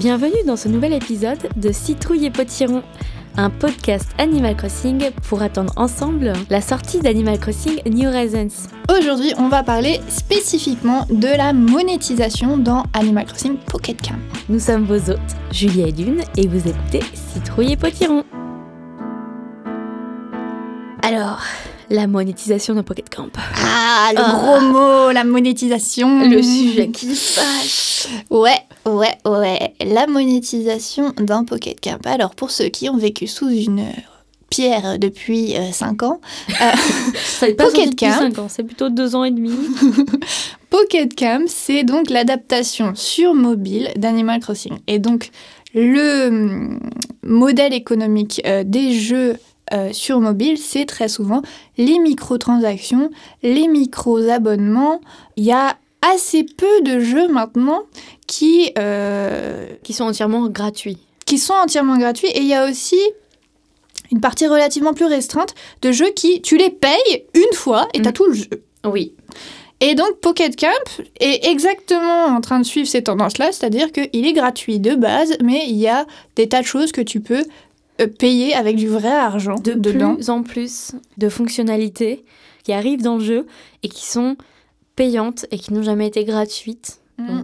Bienvenue dans ce nouvel épisode de Citrouille et Potiron, un podcast Animal Crossing pour attendre ensemble la sortie d'Animal Crossing New Horizons. Aujourd'hui, on va parler spécifiquement de la monétisation dans Animal Crossing Pocket Camp. Nous sommes vos hôtes, Julia et Lune, et vous écoutez Citrouille et Potiron. Alors, la monétisation dans Pocket Camp. Ah, le Ah. gros mot, la monétisation. Le sujet qui fâche. Ouais, ouais, ouais. La monétisation d'un Pocket Camp. Alors, pour ceux qui ont vécu sous une pierre depuis 5 ans, Ça n'est pas Pocket Camp. 5 ans, c'est plutôt 2 ans et demi. Pocket Camp, c'est donc l'adaptation sur mobile d'Animal Crossing. Et donc, le hum, modèle économique euh, des jeux euh, sur mobile, c'est très souvent les microtransactions, les micro-abonnements. Il y a assez peu de jeux maintenant qui, euh, qui sont entièrement gratuits. qui sont entièrement gratuits. Et il y a aussi une partie relativement plus restreinte de jeux qui, tu les payes une fois et t'as Mm. tout le jeu. Oui. Et donc Pocket Camp est exactement en train de suivre ces tendances-là, c'est-à-dire qu'il est gratuit de base, mais il y a des tas de choses que tu peux euh, payer avec du vrai argent de dedans. plus en plus de fonctionnalités qui arrivent dans le jeu et qui sont payantes et qui n'ont jamais été gratuites. Mm.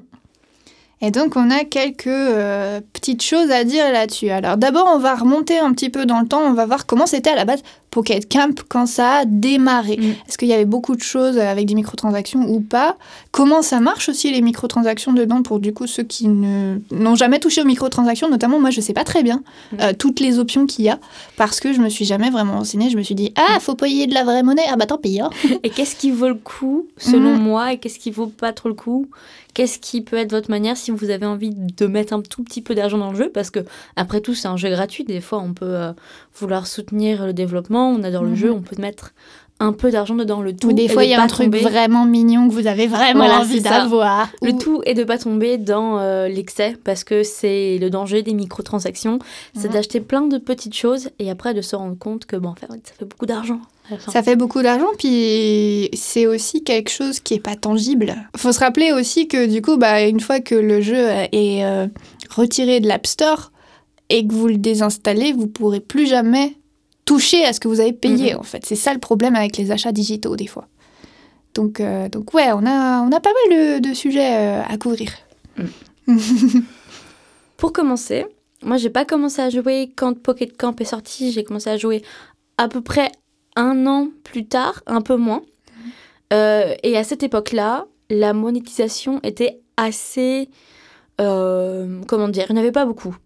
Et donc on a quelques euh, petites choses à dire là-dessus. Alors d'abord on va remonter un petit peu dans le temps, on va voir comment c'était à la base Pocket Camp quand ça a démarré. Mm. Est-ce qu'il y avait beaucoup de choses avec des microtransactions ou pas? Comment ça marche aussi les microtransactions dedans pour du coup ceux qui n'ont jamais touché aux microtransactions, notamment moi je sais pas très bien Mm. euh, toutes les options qu'il y a parce que je me suis jamais vraiment renseignée. Je me suis dit ah faut payer de la vraie monnaie ah bah tant pis. hein. Et qu'est-ce qui vaut le coup selon moi et qu'est-ce qui vaut pas trop le coup? Qu'est-ce qui peut être votre manière si vous avez envie de mettre un tout petit peu d'argent dans le jeu? Parce que après tout c'est un jeu gratuit. Des fois on peut euh, vouloir soutenir le développement, on adore le Mhm. jeu, on peut mettre un peu d'argent dedans le tout. Ou des fois de il y a un truc vraiment mignon que vous avez vraiment Voilà, envie d'avoir. Le Ou- tout est de pas tomber dans euh, l'excès parce que c'est le danger des microtransactions, c'est Mhm. d'acheter plein de petites choses et après de se rendre compte que bon, en fait, ça fait beaucoup d'argent. Ça fait beaucoup d'argent, puis c'est aussi quelque chose qui est pas tangible. Faut se rappeler aussi que du coup, bah, une fois que le jeu est euh, retiré de l'App Store et que vous le désinstallez, vous pourrez plus jamais toucher à ce que vous avez payé. Mhm. En fait, c'est ça le problème avec les achats digitaux des fois. Donc, euh, donc ouais, on a, on a pas mal de, de sujets euh, à couvrir. Pour commencer, moi j'ai pas commencé à jouer quand Pocket Camp est sorti, j'ai commencé à jouer à peu près un an plus tard, un peu moins. Euh, et à cette époque-là, la monétisation était assez... comment dire Il n'y en avait pas beaucoup.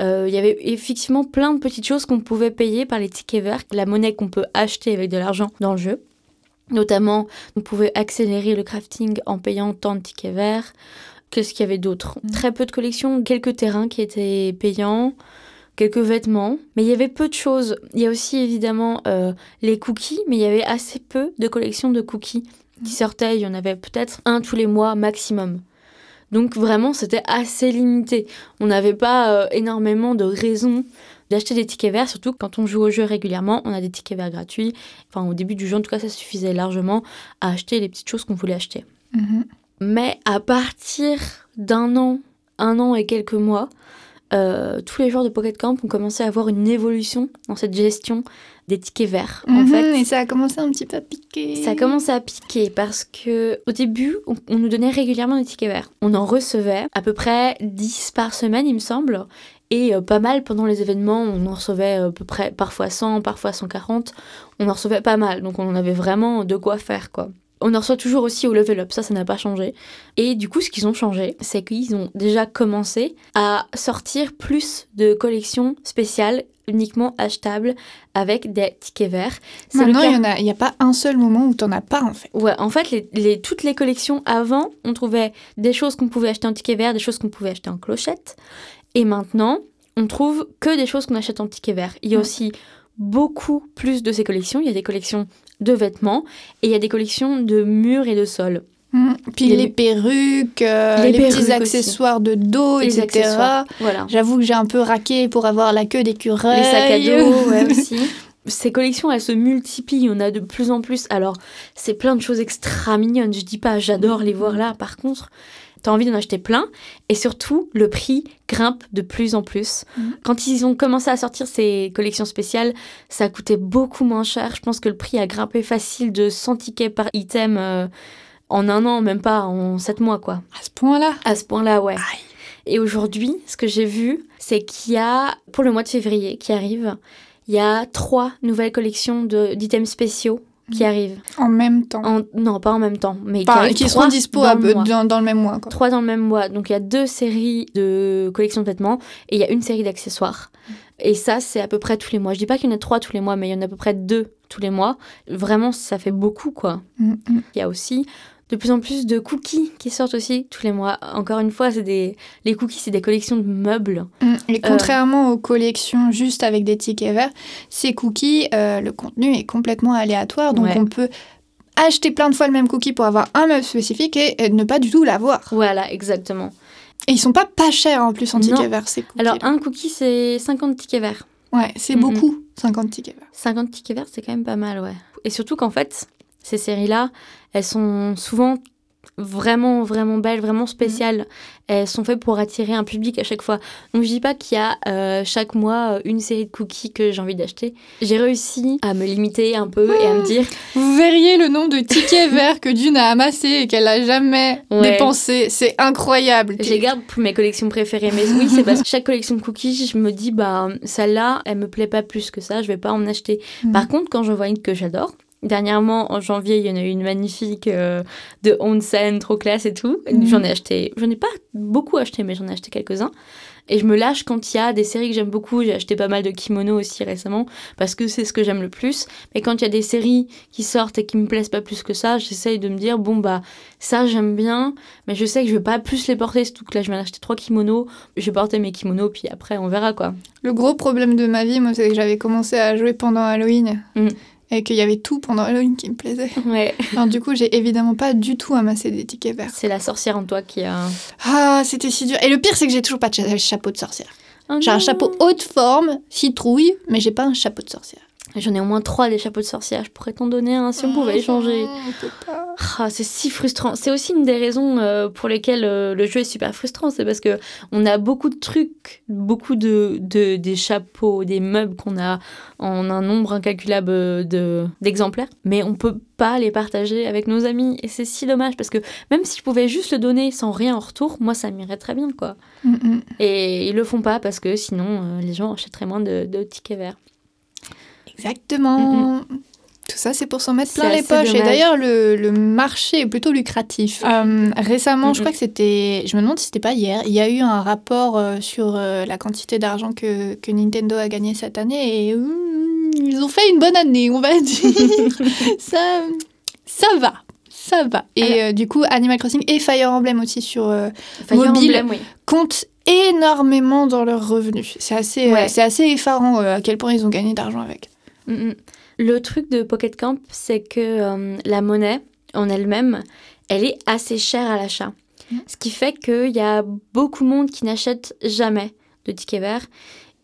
Euh, Il y avait effectivement plein de petites choses qu'on pouvait payer par les tickets verts, la monnaie qu'on peut acheter avec de l'argent dans le jeu. Notamment, on pouvait accélérer le crafting en payant tant de tickets verts. Qu'est-ce qu'il y avait d'autre? Mhm. Très peu de collections, quelques terrains qui étaient payants, quelques vêtements, mais il y avait peu de choses. Il y a aussi évidemment euh, les cookies, mais il y avait assez peu de collections de cookies qui sortaient. Il y en avait peut-être un tous les mois maximum. Donc vraiment, c'était assez limité. On n'avait pas euh, énormément de raisons d'acheter des tickets verts, surtout quand on joue au jeu régulièrement, on a des tickets verts gratuits. Enfin, au début du jeu, en tout cas, ça suffisait largement à acheter les petites choses qu'on voulait acheter. Mhm. Mais à partir d'un an, un an et quelques mois, euh, tous les joueurs de Pocket Camp ont commencé à avoir une évolution dans cette gestion des tickets verts. En Mhm, fait, et ça a commencé un petit peu à piquer. ça a commencé à piquer parce que au début, on, on nous donnait régulièrement des tickets verts. On en recevait à peu près 10 par semaine, il me semble. Et euh, pas mal pendant les événements, on en recevait euh, à peu près parfois 100, parfois 140. On en recevait pas mal, donc on en avait vraiment de quoi faire quoi. On en reçoit toujours aussi au level up, ça, ça n'a pas changé. Et du coup, ce qu'ils ont changé, c'est qu'ils ont déjà commencé à sortir plus de collections spéciales, uniquement achetables, avec des tickets verts. Maintenant, il a- n'y a pas un seul moment où t'en as pas en fait. Ouais, en fait, les, les- toutes les collections avant, on trouvait des choses qu'on pouvait acheter en ticket vert, des choses qu'on pouvait acheter en clochette. Et maintenant, on trouve que des choses qu'on achète en ticket vert. Il y a Ouais. aussi beaucoup plus de ces collections. Il y a des collections de vêtements et il y a des collections de murs et de sols. Mhm. Puis Les- les, perruques, euh, Les les, perruques petits aussi. accessoires de dos, les etc. Voilà. J'avoue que j'ai un peu raqué pour avoir la queue d'écureuil. Les sacs à dos, ouais, aussi. Ces collections, elles se multiplient, on a de plus en plus. Alors, c'est plein de choses extra mignonnes, je dis pas, j'adore les voir là. Par contre, t'as envie d'en acheter plein. Et surtout, le prix grimpe de plus en plus. Mhm. Quand ils ont commencé à sortir ces collections spéciales, ça coûtait beaucoup moins cher. Je pense que le prix a grimpé facile de 100 tickets par item euh, en un an, même pas en 7 mois, quoi. À ce point-là À ce point-là, ouais. Aïe. Et aujourd'hui, ce que j'ai vu, c'est qu'il y a, pour le mois de février qui arrive, il y a trois nouvelles collections d'items spéciaux qui arrivent. En même temps. En- non, pas en même temps, mais Enfin, qui seront dispo dans le dans, dans le même mois. Quoi. Trois dans le même mois. Donc il y a deux séries de collections de vêtements et il y a une série d'accessoires. Et ça, c'est à peu près tous les mois. Je dis pas qu'il y en a trois tous les mois, mais il y en a à peu près deux tous les mois. Vraiment, ça fait beaucoup, quoi. Mm, mm. Il y a aussi de plus en plus de cookies qui sortent aussi tous les mois. Encore une fois, c'est des les cookies, c'est des collections de meubles. Mm. Et contrairement aux collections juste avec des tickets verts, ces cookies, euh, le contenu est complètement aléatoire. Donc Ouais. on peut acheter plein de fois le même cookie pour avoir un meuble spécifique et, et ne pas du tout l'avoir. Voilà, exactement. Et ils sont pas pas chers en plus en tickets verts, ces cookies. Alors, un cookie, c'est 50 tickets verts. Ouais, c'est Mm, beaucoup, 50 tickets verts. 50 tickets verts, c'est quand même pas mal, ouais. Et surtout qu'en fait, ces séries-là, elles sont souvent vraiment, vraiment belles, vraiment spéciales. Elles sont faites pour attirer un public à chaque fois. Donc je dis pas qu'il y a euh, chaque mois euh, une série de cookies que j'ai envie d'acheter. J'ai réussi à me limiter un peu et à me dire, Vous verriez le nombre de tickets verts que Dune a amassé et qu'elle a jamais Ouais. dépensé. C'est incroyable. je les garde pour mes collections préférées. Mais oui, c'est parce que chaque collection de cookies, je me dis, bah celle-là, elle me plaît pas plus que ça, je vais pas en acheter. Mm. Par contre, quand je vois une que j'adore, dernièrement en janvier, il y en a eu une magnifique euh, de onsen, trop classe et tout. Mhm. J'en ai acheté, j'en ai pas beaucoup acheté, mais j'en ai acheté quelques-uns. Et je me lâche quand il y a des séries que j'aime beaucoup. J'ai acheté pas mal de kimonos aussi récemment parce que c'est ce que j'aime le plus. Mais quand il y a des séries qui sortent et qui me plaisent pas plus que ça, j'essaye de me dire bon bah ça j'aime bien, mais je sais que je vais pas plus les porter. Surtout que là je viens d'acheter trois kimonos. Je vais porter mes kimonos puis après on verra quoi. Le gros problème de ma vie, moi, c'est que j'avais commencé à jouer pendant Halloween. Mm. Et qu'il y avait tout pendant Halloween qui me plaisait. Ouais, Alors du coup, j'ai évidemment pas du tout amassé des tickets verts. c'est la sorcière en toi qui a. Ah, c'était si dur. Et le pire, c'est que j'ai toujours pas de cha- chapeau de sorcière. Oh J'ai un chapeau haute forme, citrouille, mais j'ai pas un chapeau de sorcière. J'en ai au moins trois des chapeaux de sorcière. Je pourrais t'en donner un si on pouvait échanger. Peut pas. Ah, c'est si frustrant. C'est aussi une des raisons euh, pour lesquelles euh, le jeu est super frustrant. C'est parce que on a beaucoup de trucs, beaucoup de, de des chapeaux, des meubles qu'on a en un nombre incalculable euh, de d'exemplaires, mais on peut pas les partager avec nos amis. Et c'est si dommage parce que même si je pouvais juste le donner sans rien en retour, moi ça m'irait très bien quoi. Mm, mm. Et ils le font pas parce que sinon les gens achèteraient moins de, de tickets verts. Exactement. Tout ça, c'est pour s'en mettre plein les poches. Et d'ailleurs, le, le marché est plutôt lucratif. Euh, récemment, Mhm. je crois que c'était. Je me demande si c'était pas hier. Il y a eu un rapport euh, sur euh, la quantité d'argent que, que Nintendo a gagné cette année. Et ils ont fait une bonne année, on va dire. ça, ça va. Ça va. Et du coup, Animal Crossing et Fire Emblem aussi sur Fire Mobile. Emblem, oui. comptent énormément dans leurs revenus. C'est assez, Ouais. assez effarant à quel point ils ont gagné d'argent avec. Mm, mm. Le truc de Pocket Camp, c'est que euh, la monnaie en elle-même, elle est assez chère à l'achat. Mm. Ce qui fait qu'il y a beaucoup de monde qui n'achète jamais de tickets verts.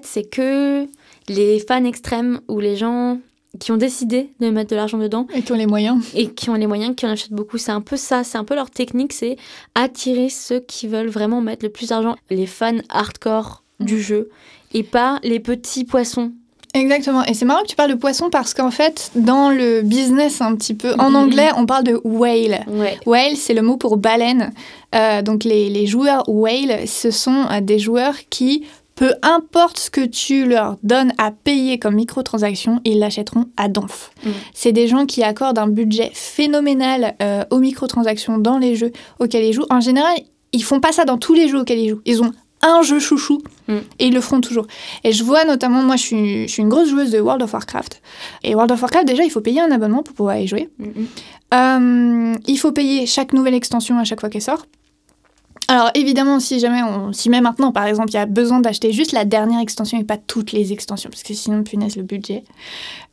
C'est que les fans extrêmes ou les gens qui ont décidé de mettre de l'argent dedans Et qui ont les moyens. et qui ont les moyens, qui en achètent beaucoup. C'est un peu ça, c'est un peu leur technique, c'est attirer ceux qui veulent vraiment mettre le plus d'argent, les fans hardcore du jeu, et pas les petits poissons. Exactement. Et c'est marrant que tu parles de poisson parce qu'en fait, dans le business un petit peu, en Mhm. anglais, on parle de whale. Ouais. Whale, c'est le mot pour baleine. Euh, donc les, les joueurs whale, ce sont euh, des joueurs qui, peu importe ce que tu leur donnes à payer comme microtransaction, ils l'achèteront à donf. Mhm. C'est des gens qui accordent un budget phénoménal euh, aux microtransactions dans les jeux auxquels ils jouent. En général, ils font pas ça dans tous les jeux auxquels ils jouent. Ils ont un jeu chouchou Mhm. et ils le feront toujours. Et je vois notamment, moi je suis, je suis une grosse joueuse de World of Warcraft. Et World of Warcraft, déjà, il faut payer un abonnement pour pouvoir y jouer. Mm, mm. Euh, il faut payer chaque nouvelle extension à chaque fois qu'elle sort. Alors évidemment, si jamais on s'y met maintenant, par exemple, il y a besoin d'acheter juste la dernière extension et pas toutes les extensions, parce que sinon, punaise, le budget.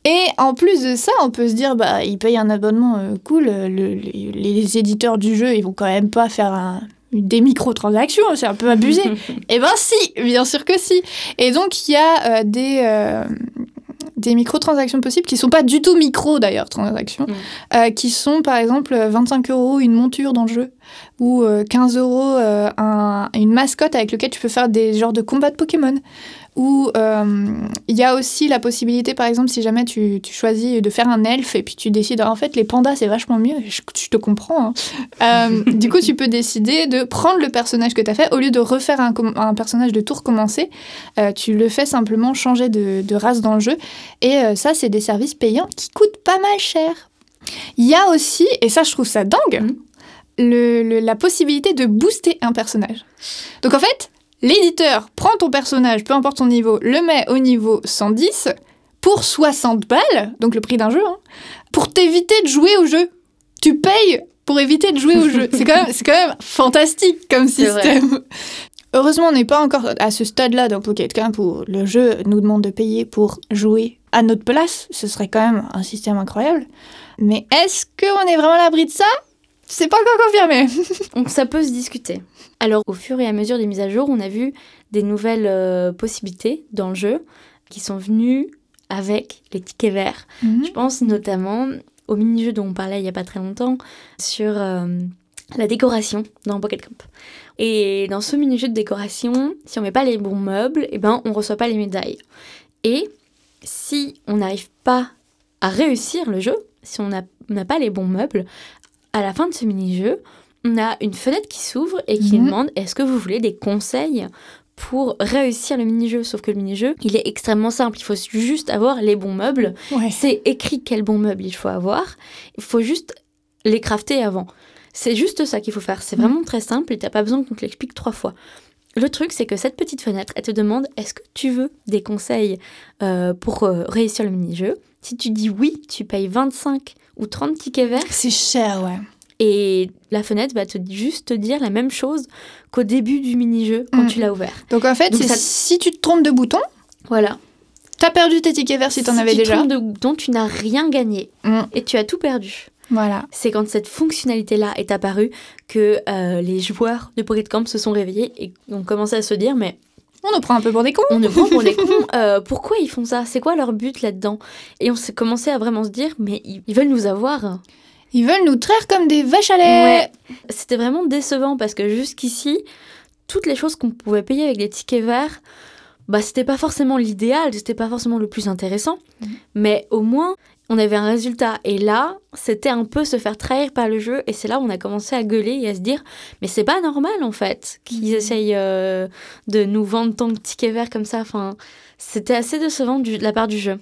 Et en plus de ça, on peut se dire, bah, ils payent un abonnement euh, cool, euh, le- les, les éditeurs du jeu, ils vont quand même pas faire un- des microtransactions, c'est un peu abusé. Eh ben si, bien sûr que si. Et donc il y a euh, des, euh, des microtransactions possibles qui sont pas du tout micro d'ailleurs, transactions, Mm. euh, qui sont par exemple 25 euros une monture dans le jeu ou euh, 15 euros un- une mascotte avec lequel tu peux faire des genres de combats de Pokémon. Ou euh, il y a aussi la possibilité, par exemple, si jamais tu, tu choisis de faire un elfe et puis tu décides, en fait, les pandas c'est vachement mieux, je, je te comprends. hein. Euh, du coup, tu peux décider de prendre le personnage que tu as fait, au lieu de refaire un, personnage de tout recommencer, euh, tu le fais simplement changer de, de race dans le jeu. Et ça, c'est des services payants qui coûtent pas mal cher. Il y a aussi, et ça je trouve ça dingue, le- le- la possibilité de booster un personnage. Donc en fait, l'éditeur prend ton personnage, peu importe son niveau, le met au niveau 110 pour 60 balles, donc le prix d'un jeu, hein, pour t'éviter de jouer au jeu. Tu payes pour éviter de jouer au jeu. C'est quand, même- c'est quand même fantastique comme système. Heureusement, on n'est pas encore à ce stade-là dans Pocket Camp où le jeu nous demande de payer pour jouer à notre place. Ce serait quand même un système incroyable. Mais est-ce qu'on est vraiment à l'abri de ça? C'est pas encore confirmé. Donc ça peut se discuter. Alors au fur et à mesure des mises à jour, on a vu des nouvelles euh, possibilités dans le jeu qui sont venues avec les tickets verts. Je pense notamment au mini-jeu dont on parlait il y a pas très longtemps sur euh, la décoration dans Pocket Camp. Et dans ce mini-jeu de décoration, si on met pas les bons meubles, eh ben on reçoit pas les médailles. Et si on n'arrive pas à réussir le jeu, si on n'a pas les bons meubles, à la fin de ce mini-jeu, on a une fenêtre qui s'ouvre et qui Mhm. demande est-ce que vous voulez des conseils pour réussir le mini-jeu? Sauf que le mini-jeu, il est extrêmement simple. Il faut juste avoir les bons meubles. Ouais. C'est écrit quel bon meuble il faut avoir. Il faut juste les crafter avant. C'est juste ça qu'il faut faire. C'est Mhm. vraiment très simple et t'as pas besoin qu'on te l'explique trois fois. Le truc, c'est que cette petite fenêtre, elle te demande est-ce que tu veux des conseils euh, pour euh, réussir le mini-jeu? Si tu dis oui, tu payes 25 ou 30 tickets verts C'est cher, ouais. et la fenêtre va te juste te dire la même chose qu'au début du mini-jeu quand Mm. tu l'as ouvert. Donc en fait, Donc c'est ça- si tu te trompes de bouton, Voilà. t'as perdu tes tickets verts si t'en avais tu déjà. trompes de bouton, tu n'as rien gagné Mm. et tu as tout perdu. Voilà. C'est quand cette fonctionnalité-là est apparue que euh, les joueurs de Pocket Camp se sont réveillés et ont commencé à se dire mais On nous prend un peu pour des cons. on ne prend pour des cons, euh, pourquoi ils font ça? C'est quoi leur but là-dedans? Et on s'est commencé à vraiment se dire mais ils, veulent nous avoir. Ils veulent nous traire comme des vaches à lait. C'était vraiment décevant parce que jusqu'ici, toutes les choses qu'on pouvait payer avec des tickets verts, bah c'était pas forcément l'idéal, c'était pas forcément le plus intéressant, Mhm. mais au moins on avait un résultat. Et là, c'était un peu se faire trahir par le jeu, et c'est là où on a commencé à gueuler et à se dire, mais c'est pas normal en fait qu'ils Mhm. essayent euh, de nous vendre tant de tickets verts comme ça. Enfin, c'était assez décevant de la part du jeu.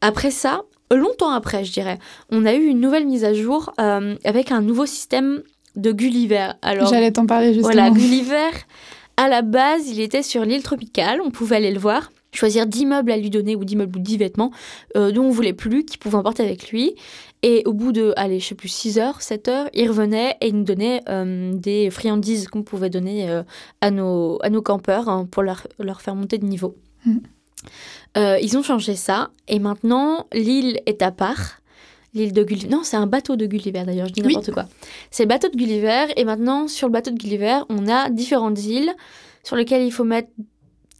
Après ça, longtemps après, je dirais, on a eu une nouvelle mise à jour euh, avec un nouveau système de Gulliver. Alors, J'allais t'en parler justement. voilà, Gulliver, à la base, il était sur l'île tropicale, on pouvait aller le voir, choisir 10 meubles à lui donner, ou 10 meubles ou 10 vêtements, euh, dont on voulait plus, qu'il pouvait emporter avec lui. Et au bout de, allez, je sais plus, 6 heures, 7 heures, il revenait et il nous donnait euh, des friandises qu'on pouvait donner euh, à, nos, à nos campeurs hein, pour leur, leur faire monter de niveau. Euh, ils ont changé ça, et maintenant, l'île est à part. L'île de Gulliver. Non, c'est un bateau de Gulliver d'ailleurs, je dis Oui. n'importe quoi. C'est le bateau de Gulliver, et maintenant, sur le bateau de Gulliver, on a différentes îles sur lesquelles il faut mettre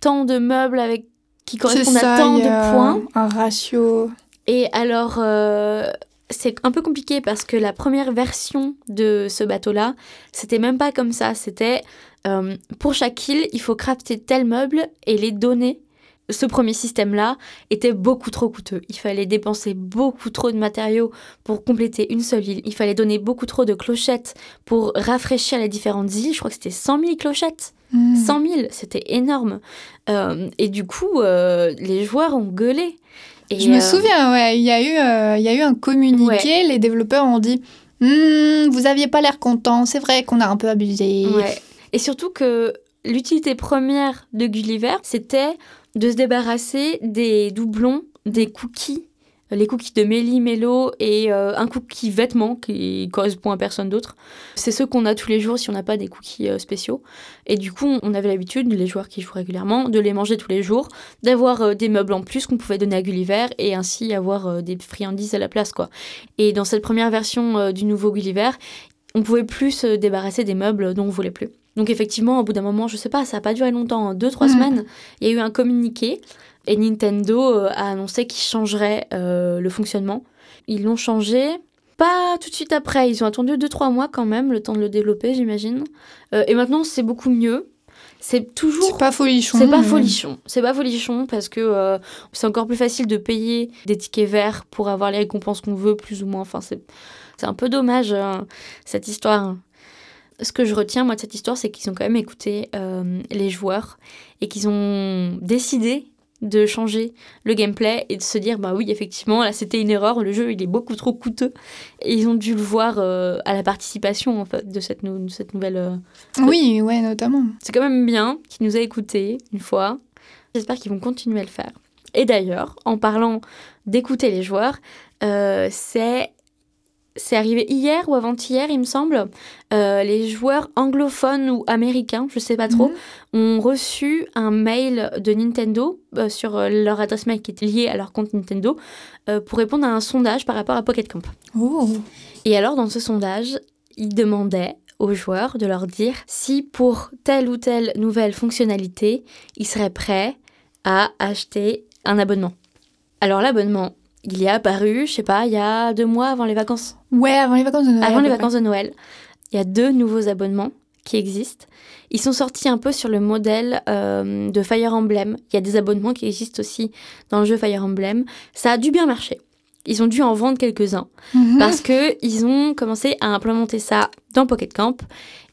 tant de meubles avec qui correspondent ça, à tant il y a de points. Un ratio. Et alors, euh, c'est un peu compliqué parce que la première version de ce bateau-là, c'était même pas comme ça. C'était euh, pour chaque île, il faut crafter tel meuble et les donner. Ce premier système-là était beaucoup trop coûteux. Il fallait dépenser beaucoup trop de matériaux pour compléter une seule île. Il fallait donner beaucoup trop de clochettes pour rafraîchir les différentes îles. Je crois que c'était 100 000 clochettes. Hmm. 100 000, c'était énorme. Euh, et du coup, euh, les joueurs ont gueulé. Et, Je me euh, souviens, ouais, il y, a eu, il y a eu un communiqué, les développeurs ont dit Hmm, Vous aviez pas l'air content, c'est vrai qu'on a un peu abusé. Ouais. Et surtout que l'utilité première de Gulliver, c'était de se débarrasser des doublons, des cookies, les cookies de Méli, Mélo et euh, un cookie vêtement qui correspond à personne d'autre. C'est ceux qu'on a tous les jours si on n'a pas des cookies euh, spéciaux. Et du coup, on avait l'habitude, les joueurs qui jouent régulièrement, de les manger tous les jours, d'avoir euh, des meubles en plus qu'on pouvait donner à Gulliver et ainsi avoir des friandises à la place. quoi. Et dans cette première version du nouveau Gulliver, on pouvait plus se débarrasser des meubles dont on voulait plus. Donc effectivement, au bout d'un moment, je sais pas, ça n'a pas duré longtemps, hein, deux, trois Mhm. semaines, il y a eu un communiqué Et Nintendo euh, a annoncé qu'ils changeraient euh, le fonctionnement. Ils l'ont changé pas tout de suite après. Ils ont attendu 2-3 mois quand même, le temps de le développer, j'imagine. Euh, et maintenant, c'est beaucoup mieux. C'est toujours. C'est pas folichon. C'est pas folichon. C'est pas folichon parce que euh, c'est encore plus facile de payer des tickets verts pour avoir les récompenses qu'on veut, plus ou moins. Enfin, c'est c'est un peu dommage, euh, cette histoire. Ce que je retiens, moi, de cette histoire, c'est qu'ils ont quand même écouté euh, les joueurs et qu'ils ont décidé de changer le gameplay et de se dire, bah oui, effectivement, là, c'était une erreur. Le jeu, il est beaucoup trop coûteux. Et ils ont dû le voir euh, à la participation, en fait, de cette, nou- de cette nouvelle... euh, Oui, ouais, notamment. c'est quand même bien qu'il nous a écoutés une fois. J'espère qu'ils vont continuer à le faire. Et d'ailleurs, en parlant d'écouter les joueurs, euh, c'est c'est arrivé hier ou avant-hier, il me semble. Euh, les joueurs anglophones ou américains, je sais pas trop, Mhm. ont reçu un mail de Nintendo euh, sur euh, leur adresse mail qui est liée à leur compte Nintendo euh, pour répondre à un sondage par rapport à Pocket Camp. Oh. Et alors, dans ce sondage, ils demandaient aux joueurs de leur dire si pour telle ou telle nouvelle fonctionnalité, ils seraient prêts à acheter un abonnement. Alors l'abonnement, il est apparu, je sais pas, il y a deux mois avant les vacances. Ouais, avant les vacances de Noël. Avant les vacances de Noël, il y a deux nouveaux abonnements qui existent. Ils sont sortis un peu sur le modèle euh, de Fire Emblem. Il y a des abonnements qui existent aussi dans le jeu Fire Emblem. Ça a dû bien marcher. Ils ont dû en vendre quelques-uns. Mhm. parce que ils ont commencé à implémenter ça dans Pocket Camp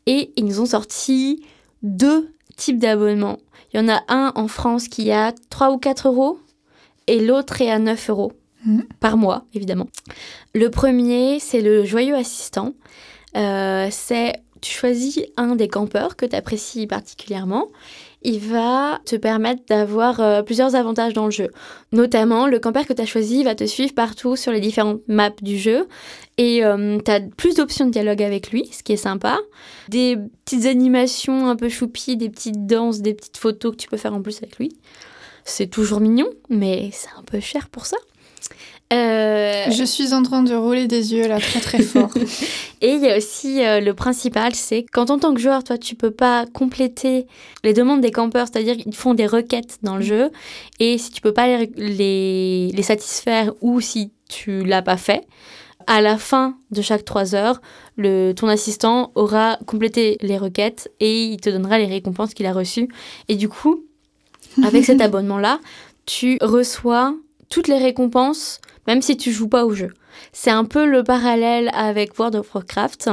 et ils nous ont sorti deux types d'abonnements. Il y en a un en France qui est à 3 ou 4 euros et l'autre est à 9 euros Mhm. par mois, évidemment. Le premier, c'est le joyeux assistant. Euh, c'est tu choisis un des campeurs que tu apprécies particulièrement. Il va te permettre d'avoir euh, plusieurs avantages dans le jeu. Notamment, le campeur que tu as choisi va te suivre partout sur les différentes maps du jeu. Et tu as plus d'options de dialogue avec lui, ce qui est sympa. Des petites animations un peu choupies, des petites danses, des petites photos que tu peux faire en plus avec lui. C'est toujours mignon, mais c'est un peu cher pour ça. Euh, Je suis en train de rouler des yeux là très très fort. et il y a aussi euh, le principal, c'est quand en tant que joueur, toi, tu peux pas compléter les demandes des campeurs, c'est-à-dire qu'ils font des requêtes dans le jeu, et si tu peux pas les, les, les satisfaire ou si tu l'as pas fait, à la fin de chaque 3 heures, le, ton assistant aura complété les requêtes et il te donnera les récompenses qu'il a reçues. Et du coup, avec cet abonnement-là, tu reçois toutes les récompenses, même si tu joues pas au jeu. C'est un peu le parallèle avec World of Warcraft.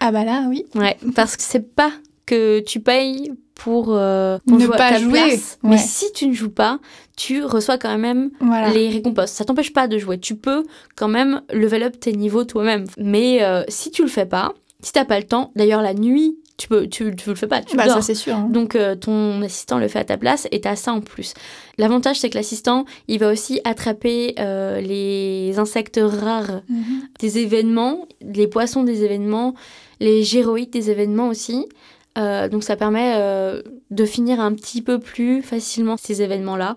ah bah là, oui. Ouais, parce que c'est pas que tu payes pour, euh, pour Ne jouer pas ta jouer, place, ouais. mais si tu ne joues pas, tu reçois quand même Voilà. les récompenses. Ça t'empêche pas de jouer. Tu peux quand même level up tes niveaux toi-même. Mais euh, si tu le fais pas, si t'as pas le temps, d'ailleurs la nuit, tu peux, tu, tu le fais pas, tu Bah dors. ça c'est sûr. hein. Donc euh, ton assistant le fait à ta place et t'as ça en plus. L'avantage c'est que l'assistant il va aussi attraper euh, les insectes rares Mhm. des événements, les poissons des événements, les géroïdes des événements aussi. Euh, donc ça permet de finir un petit peu plus facilement ces événements-là.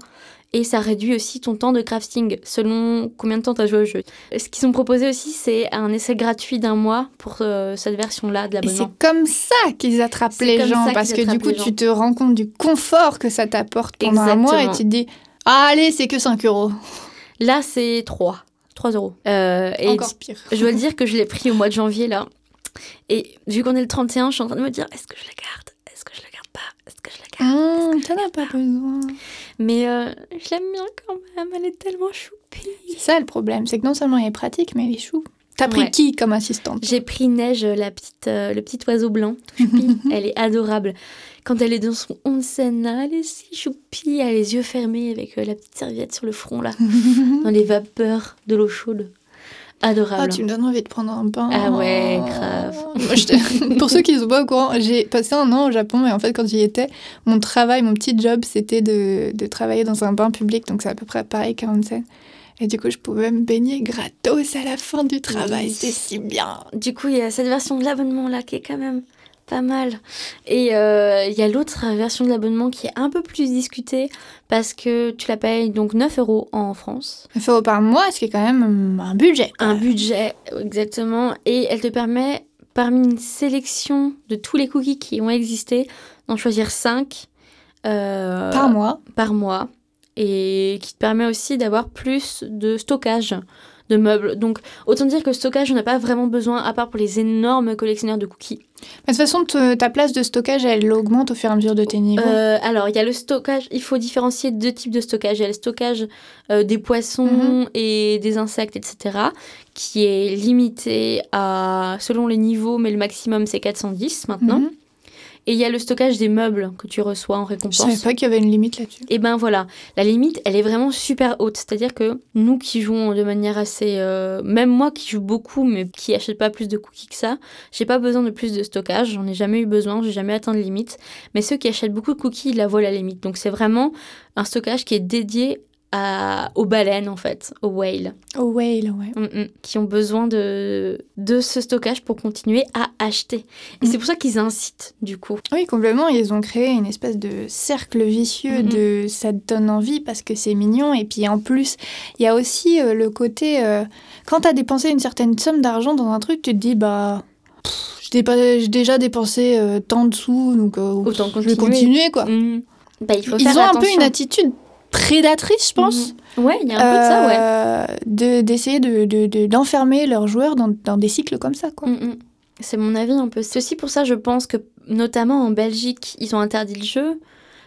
Et ça réduit aussi ton temps de crafting selon combien de temps tu as joué au jeu. Ce qu'ils ont proposé aussi, c'est un essai gratuit d'un mois pour euh, cette version-là de l'abonnement. c'est comme ça qu'ils attrapent les gens, parce que du coup, tu te rends compte du confort que ça t'apporte pendant un mois et tu te dis, ah, allez, c'est que 5 euros. Là, c'est 3. 3 euros. Euh, et Encore pire. je dois dire que je l'ai pris au mois de janvier, là. Et vu qu'on est le 31, je suis en train de me dire, est-ce que je la garde? Pas Est-ce que je la garde Hum, T'en as pas besoin. Mais euh, je l'aime bien quand même, elle est tellement choupie. C'est ça le problème, c'est que non seulement il est pratique, mais il est chou. T'as pris Ouais. qui comme assistante? J'ai pris Neige, la petite, euh, le petit oiseau blanc, tout choupi. elle est adorable. Quand elle est dans son onsen, là, elle est si choupie. Elle a les yeux fermés avec euh, la petite serviette sur le front, là, dans les vapeurs de l'eau chaude. Adorable. Ah, tu me donnes envie de prendre un bain. Ah ouais, grave. Moi, je te- Pour ceux qui ne sont pas au courant, j'ai passé un an au Japon et en fait, quand j'y étais, mon travail, mon petit job, c'était de, de travailler dans un bain public. Donc, c'est à peu près pareil qu'à Onsen. Et du coup, je pouvais me baigner gratos à la fin du travail. Oui. C'était si bien. Du coup, il y a cette version de l'abonnement là qui est quand même pas mal. Et euh, il y a l'autre version de l'abonnement qui est un peu plus discutée parce que tu la payes donc 9 euros en France. 9 euros par mois, ce qui est quand même un budget. Un budget, exactement. Et elle te permet, parmi une sélection de tous les cookies qui ont existé, d'en choisir 5 Par mois. par mois. et qui te permet aussi d'avoir plus de stockage de meubles. Donc autant dire que stockage, on n'a pas vraiment besoin, à part pour les énormes collectionneurs de cookies. Mais de toute façon, ta place de stockage, elle augmente au fur et à mesure de tes niveaux. Euh, alors, il y a le stockage, il faut différencier deux types de stockage. Il y a le stockage euh, des poissons Mhm. et des insectes, etc., qui est limité à, selon les niveaux, mais le maximum c'est 410 maintenant. Mhm. Et il y a le stockage des meubles que tu reçois en Je récompense. savais pas qu'il y avait une limite là-dessus. Et ben voilà, la limite, elle est vraiment super haute. C'est-à-dire que nous qui jouons de manière assez... euh, même moi qui joue beaucoup, mais qui achète pas plus de cookies que ça, j'ai pas besoin de plus de stockage. J'en ai jamais eu besoin, j'ai jamais atteint de limite. Mais ceux qui achètent beaucoup de cookies, ils la voient la limite. Donc c'est vraiment un stockage qui est dédié à, aux baleines, en fait, aux whales, Oh, whale, ouais. Mm, mm, qui ont besoin de, de ce stockage pour continuer à acheter. Et Mm. c'est pour ça qu'ils incitent, du coup. Oui, complètement. Ils ont créé une espèce de cercle vicieux de ça te donne envie parce que c'est mignon. Et puis en plus, il y a aussi euh, le côté. euh, quand tu as dépensé une certaine somme d'argent dans un truc, tu te dis, bah. J'ai déjà dépensé euh, tant de sous, donc Autant je vais continuer. quoi. Bah, il faut Ils faire ont un peu une attitude prédatrice, je pense. Mhm. Ouais, il y a un peu de ça, ouais. euh, de- d'essayer de, de- de- d'enfermer leurs joueurs dans, dans des cycles comme ça. Quoi. Mm, mm. C'est mon avis un peu. C'est aussi pour ça, je pense que, notamment en Belgique, ils ont interdit le jeu.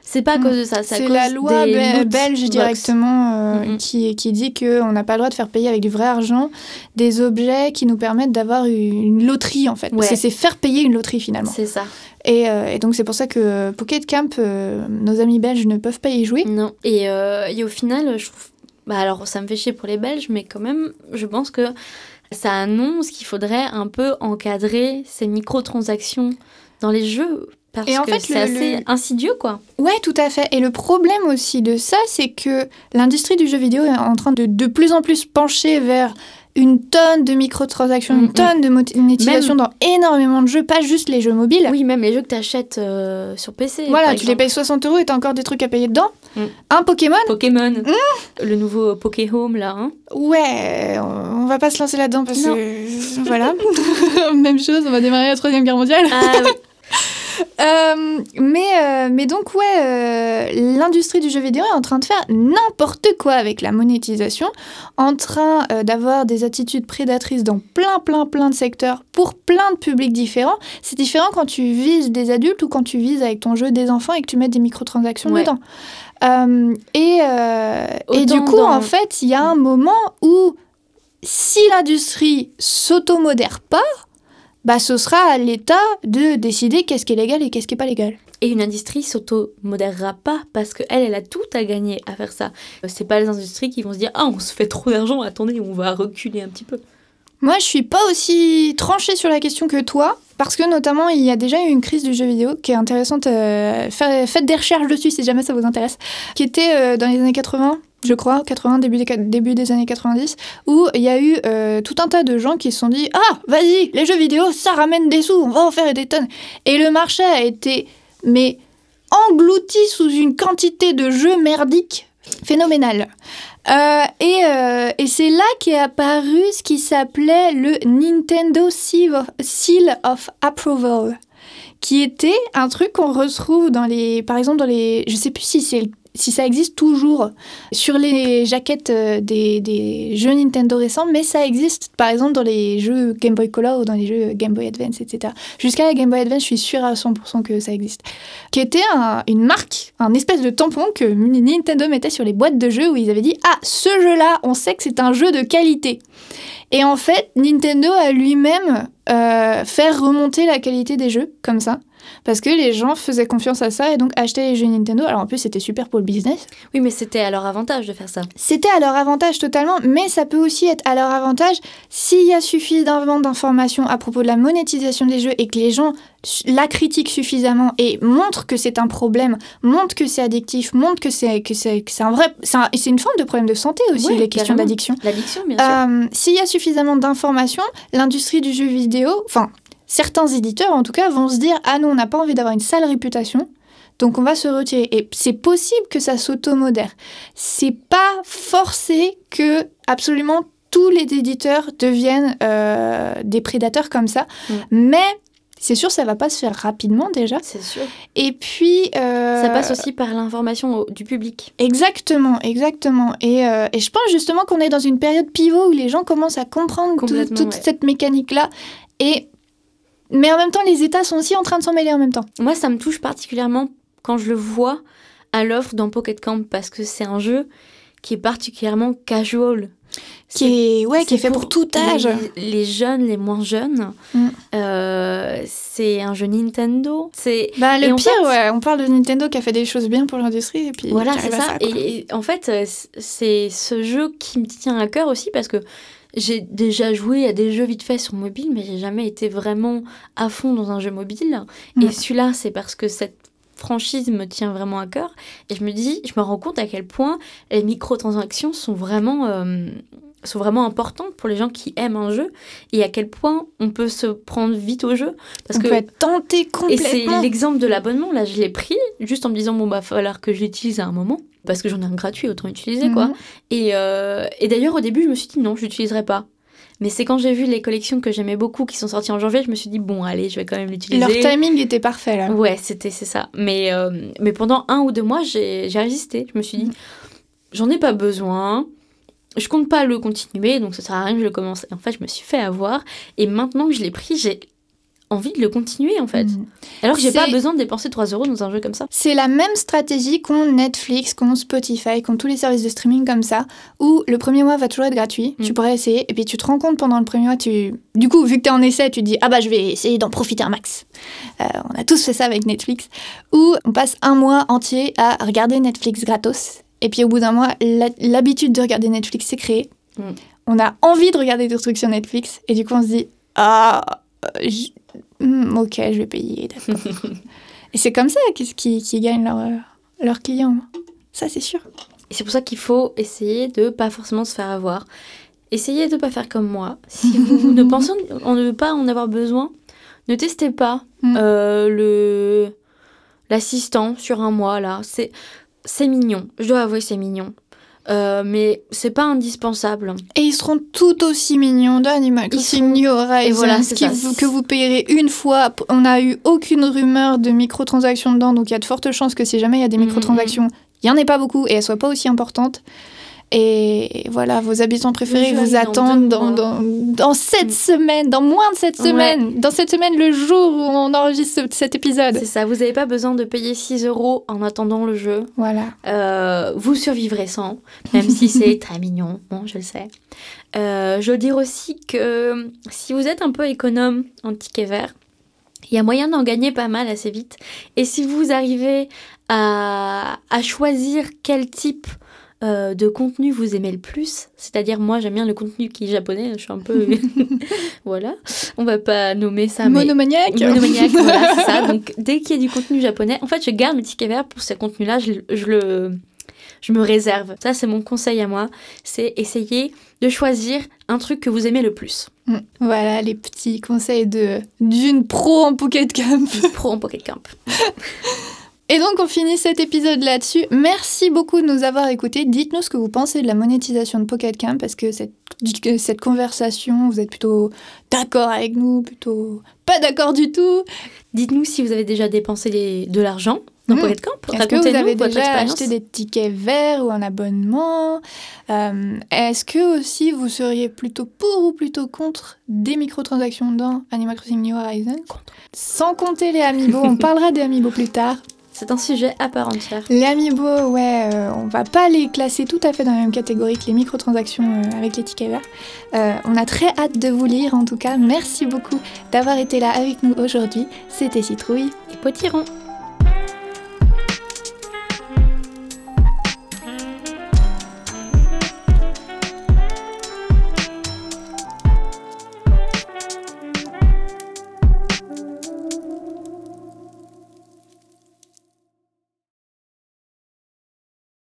C'est pas à Mm. cause de ça, c'est la loi be- belge directement euh, Mhm. qui, qui dit qu'on n'a pas le droit de faire payer avec du vrai argent des objets qui nous permettent d'avoir une loterie en fait. Ouais. c'est faire payer une loterie finalement. C'est ça. Et, euh, et donc c'est pour ça que Pocket Camp, euh, nos amis belges ne peuvent pas y jouer. Non. Et, euh, et au final, je trouve. Bah alors, ça me fait chier pour les Belges, mais quand même, je pense que ça annonce qu'il faudrait un peu encadrer ces microtransactions dans les jeux. Parce Et en que fait, c'est assez le- insidieux, quoi. Ouais, tout à fait. Et le problème aussi de ça, c'est que l'industrie du jeu vidéo est en train de de plus en plus pencher vers une tonne de microtransactions, une tonne de monétisation dans énormément de jeux, pas juste les jeux mobiles. Oui, même les jeux que tu achètes sur PC. Voilà, tu les payes 60 euros et t'as encore des trucs à payer dedans. Mm. Un Pokémon Pokémon. Mmh. Le nouveau Poké Home, là. Hein. Ouais, on va pas se lancer là-dedans parce Non. que. voilà. Même chose, on va démarrer la Troisième Guerre mondiale. Ah oui. Euh, mais, euh, mais donc, ouais, euh, l'industrie du jeu vidéo est en train de faire n'importe quoi avec la monétisation, en train d'avoir des attitudes prédatrices dans plein, plein, plein de secteurs pour plein de publics différents. C'est différent quand tu vises des adultes ou quand tu vises avec ton jeu des enfants et que tu mets des microtransactions Ouais. dedans. Et, et du coup, dans- en fait, il y a un moment où si l'industrie s'automodère pas, bah, ce sera à l'État de décider qu'est-ce qui est légal et qu'est-ce qui est pas légal. Et une industrie s'auto-modérera pas parce qu'elle, elle a tout à gagner à faire ça. Euh, C'est pas les industries qui vont se dire Ah, on se fait trop d'argent, attendez, on va reculer un petit peu. Moi, je suis pas aussi tranchée sur la question que toi, parce que notamment, il y a déjà eu une crise du jeu vidéo qui est intéressante. euh, fa- faites des recherches dessus si jamais ça vous intéresse. Qui était euh, dans les années 80, je crois, 80, début des, années 90, où il y a eu euh, tout un tas de gens qui se sont dit Ah, vas-y, les jeux vidéo, ça ramène des sous, on va en faire des tonnes. Et le marché a été, mais englouti sous une quantité de jeux merdiques phénoménale. Euh, et euh, et c'est là qu'est apparu ce qui s'appelait le Nintendo Seal of, Approval, qui était un truc qu'on retrouve dans les, par exemple dans les, je sais plus si c'est si ça existe toujours sur les jaquettes euh, des, jeux Nintendo récents, mais ça existe par exemple dans les jeux Game Boy Color ou dans les jeux Game Boy Advance, etc. Jusqu'à la Game Boy Advance, je suis sûre à 100% que ça existe. Qui était un- une marque, un espèce de tampon que Nintendo mettait sur les boîtes de jeux où ils avaient dit Ah, ce jeu-là, on sait que c'est un jeu de qualité. Et en fait, Nintendo a lui-même euh, fait remonter la qualité des jeux comme ça. Parce que les gens faisaient confiance à ça et donc achetaient les jeux Nintendo. Alors en plus, c'était super pour le business. Oui, mais c'était à leur avantage de faire ça. C'était à leur avantage totalement, mais ça peut aussi être à leur avantage s'il y a suffisamment d'informations à propos de la monétisation des jeux et que les gens la critiquent suffisamment et montrent que c'est un problème, montrent que c'est addictif, montrent que c'est que c'est un vrai, c'est un- c'est une forme de problème de santé aussi les questions d'addiction. L'addiction, bien sûr. Euh, S'il y a suffisamment d'informations, l'industrie du jeu vidéo, enfin certains éditeurs en tout cas, vont se dire ah non, on n'a pas envie d'avoir une sale réputation. Donc on va se retirer. Et c'est possible que ça s'automodère. C'est pas forcé que absolument tous les éditeurs deviennent euh, des prédateurs comme ça. Mm. Mais c'est sûr, ça va pas se faire rapidement déjà. C'est sûr. Et puis. euh, Ça passe aussi par l'information du public. Exactement, exactement. Et, euh, et je pense justement qu'on est dans une période pivot où les gens commencent à comprendre tout- toute ouais. cette mécanique-là. Et mais en même temps, les États sont aussi en train de s'en mêler en même temps. Moi, ça me touche particulièrement quand je le vois à l'offre dans Pocket Camp parce que c'est un jeu qui est particulièrement casual. Qui est, ouais, qui est fait pour, tout âge. Les, les jeunes, les moins jeunes. Mm. Euh, c'est un jeu Nintendo. C'est Bah, Et le en pire, fait- ouais, on parle de Nintendo qui a fait des choses bien pour l'industrie et puis Voilà, c'est ça. et, et en fait, euh, c'est ce jeu qui me tient à cœur aussi parce que j'ai déjà joué à des jeux vite fait sur mobile, mais j'ai jamais été vraiment à fond dans un jeu mobile. Et celui-là, c'est parce que cette franchise me tient vraiment à cœur. Et je me dis, je me rends compte à quel point les microtransactions sont vraiment, euh, sont vraiment importantes pour les gens qui aiment un jeu et à quel point on peut se prendre vite au jeu. Parce on que peut être tenté et c'est complètement. l'exemple de l'abonnement, là, je l'ai pris juste en me disant, bon, bah, falloir que je l'utilise à un moment. Parce que j'en ai un gratuit, autant utiliser, quoi. Mhm. Et, euh, et d'ailleurs, au début, je me suis dit, non, je l'utiliserai pas. Mais c'est quand j'ai vu les collections que j'aimais beaucoup qui sont sorties en janvier, je me suis dit, bon, allez, je vais quand même l'utiliser. Leur timing était parfait là. Ouais, c'était c'est ça. Mais, euh, mais pendant un ou deux mois, j'ai résisté. Je me suis dit, Mm. j'en ai pas besoin. Je compte pas le continuer, donc ça sert à rien que je le commence. Et en fait, je me suis fait avoir. Et maintenant que je l'ai pris, j'ai envie de le continuer, en fait. Mhm. Alors que j'ai pas besoin de dépenser 3 euros dans un jeu comme ça. C'est la même stratégie qu'ont Netflix, qu'ont Spotify, qu'ont tous les services de streaming comme ça, où le premier mois va toujours être gratuit, Mm. tu pourrais essayer, et puis tu te rends compte pendant le premier mois, tu... du coup, vu que tu es en essai, tu te dis, ah bah je vais essayer d'en profiter un max. Euh, on a tous fait ça avec Netflix, où on passe un mois entier à regarder Netflix gratos, et puis au bout d'un mois, l'habitude de regarder Netflix s'est créée. Mm. On a envie de regarder des trucs sur Netflix, et du coup on se dit, ah, euh, hmm, ok, je vais payer. Et c'est comme ça qu'ils qui, qui gagnent leurs euh, leurs clients. Ça, c'est sûr. Et c'est pour ça qu'il faut essayer de pas forcément se faire avoir. Essayez de pas faire comme moi. Si vous ne pensez en ne pas en avoir besoin, ne testez pas Mm. euh, le l'assistant sur un mois là. C'est c'est mignon. Je dois avouer c'est mignon. Euh, mais c'est pas indispensable. Et ils seront tout aussi mignons d'Animal Crossing New Horizons, et voilà, qui vous- que vous payerez une fois. On n'a eu aucune rumeur de microtransactions dedans, donc il y a de fortes chances que si jamais il y a des Mhm, microtransactions, il n'y en ait pas beaucoup et elles soient pas aussi importantes. Et voilà, vos habitants préférés vous attendent dans, mois. dans, dans cette Mm. semaine, dans moins de cette Ouais. semaine, dans cette semaine, le jour où on enregistre ce- cet épisode. C'est ça. Vous n'avez pas besoin de payer 6 euros en attendant le jeu. Voilà. Euh, vous survivrez sans, même si c'est très mignon, bon, je le sais. Euh, je veux dire aussi que si vous êtes un peu économe en ticket vert, il y a moyen d'en gagner pas mal assez vite. Et si vous arrivez à, à choisir quel type euh, de contenu vous aimez le plus, c'est-à-dire moi j'aime bien le contenu qui est japonais, je suis un peu... voilà, on va pas nommer ça, mais... Monomaniaque. Monomaniaque, voilà, c'est ça. Donc, dès qu'il y a du contenu japonais, en fait, je garde le ticket vert pour ce contenu-là, je, je le. Je me réserve. Ça, c'est mon conseil à moi. C'est essayer de choisir un truc que vous aimez le plus. Mm. Voilà les petits conseils de d'une pro en Pocket Camp. Pro en Pocket Camp. Et donc on finit cet épisode là-dessus. Merci beaucoup de nous avoir écoutés. Dites-nous ce que vous pensez de la monétisation de Pocket Camp parce que cette, conversation, vous êtes plutôt d'accord avec nous, plutôt pas d'accord du tout. Dites-nous si vous avez déjà dépensé de l'argent dans Mm. Pocket Camp. Est-ce que vous avez déjà acheté des tickets verts ou un abonnement Euh, Est-ce que aussi vous seriez plutôt pour ou plutôt contre des microtransactions dans Animal Crossing New Horizons? Contre. Sans compter les amiibo, on parlera des amiibo plus tard. C'est un sujet à part entière. Les amiibo, ouais, euh, on va pas les classer tout à fait dans la même catégorie que les microtransactions euh, avec les tickets verts. Euh, on a très hâte de vous lire en tout cas. Merci beaucoup d'avoir été là avec nous aujourd'hui. C'était Citrouille. Et potiron.